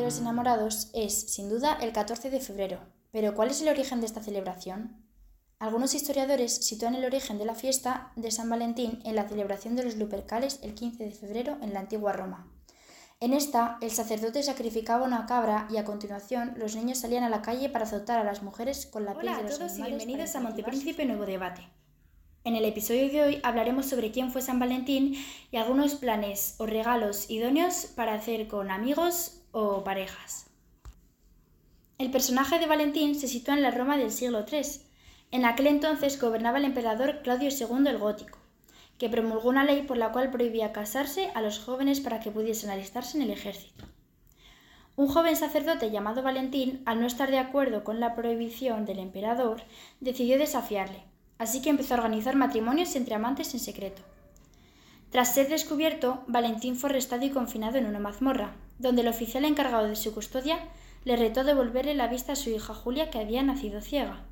de los enamorados es, sin duda, el 14 de febrero. Pero ¿cuál es el origen de esta celebración? Algunos historiadores sitúan el origen de la fiesta de San Valentín en la celebración de los Lupercales el 15 de febrero en la antigua Roma. En esta, el sacerdote sacrificaba una cabra y a continuación los niños salían a la calle para azotar a las mujeres con la piel de los todos y bienvenidos a Montepríncipe Nuevo Debate. En el episodio de hoy hablaremos sobre quién fue San Valentín y algunos planes o regalos idóneos para hacer con amigos o parejas. El personaje de Valentín se sitúa en la Roma del siglo III. En aquel entonces gobernaba el emperador Claudio II el Gótico, que promulgó una ley por la cual prohibía casarse a los jóvenes para que pudiesen alistarse en el ejército. Un joven sacerdote llamado Valentín, al no estar de acuerdo con la prohibición del emperador, decidió desafiarle, así que empezó a organizar matrimonios entre amantes en secreto. Tras ser descubierto, Valentín fue arrestado y confinado en una mazmorra, donde el oficial encargado de su custodia le retó devolverle la vista a su hija Julia, que había nacido ciega.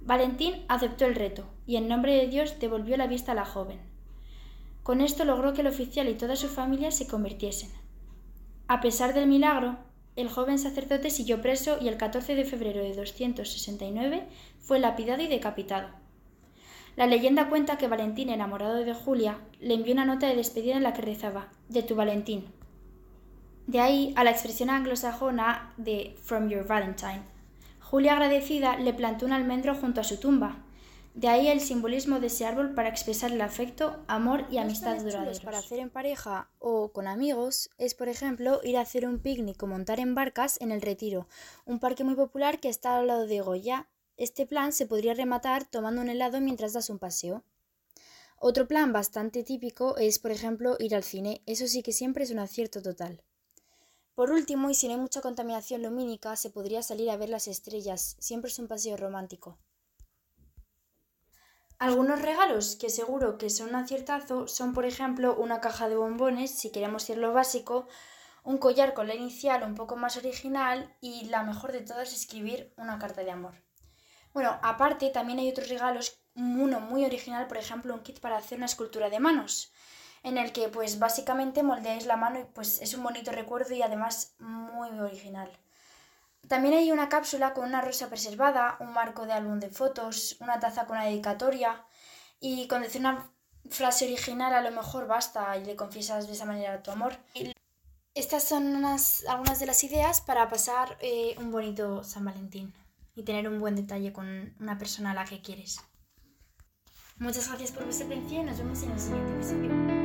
Valentín aceptó el reto y en nombre de Dios devolvió la vista a la joven. Con esto logró que el oficial y toda su familia se convirtiesen. A pesar del milagro, el joven sacerdote siguió preso y el 14 de febrero de 269 fue lapidado y decapitado. La leyenda cuenta que Valentín, enamorado de Julia, le envió una nota de despedida en la que rezaba, de tu Valentín. De ahí a la expresión anglosajona de From Your Valentine. Julia agradecida le plantó un almendro junto a su tumba. De ahí el simbolismo de ese árbol para expresar el afecto, amor y amistad duraderos. para hacer en pareja o con amigos es, por ejemplo, ir a hacer un picnic o montar en barcas en el Retiro, un parque muy popular que está al lado de Goya. Este plan se podría rematar tomando un helado mientras das un paseo. Otro plan bastante típico es, por ejemplo, ir al cine. Eso sí que siempre es un acierto total. Por último, y si no hay mucha contaminación lumínica, se podría salir a ver las estrellas. Siempre es un paseo romántico. Algunos regalos que seguro que son un aciertazo son, por ejemplo, una caja de bombones, si queremos ir lo básico, un collar con la inicial un poco más original y la mejor de todas, escribir una carta de amor. Bueno, aparte también hay otros regalos, uno muy original, por ejemplo, un kit para hacer una escultura de manos, en el que pues básicamente moldeáis la mano y pues es un bonito recuerdo y además muy original. También hay una cápsula con una rosa preservada, un marco de álbum de fotos, una taza con una dedicatoria y con decir una frase original a lo mejor basta y le confiesas de esa manera tu amor. Estas son unas- algunas de las ideas para pasar eh, un bonito San Valentín y tener un buen detalle con una persona a la que quieres. Muchas gracias por vuestra atención y nos vemos en el siguiente episodio.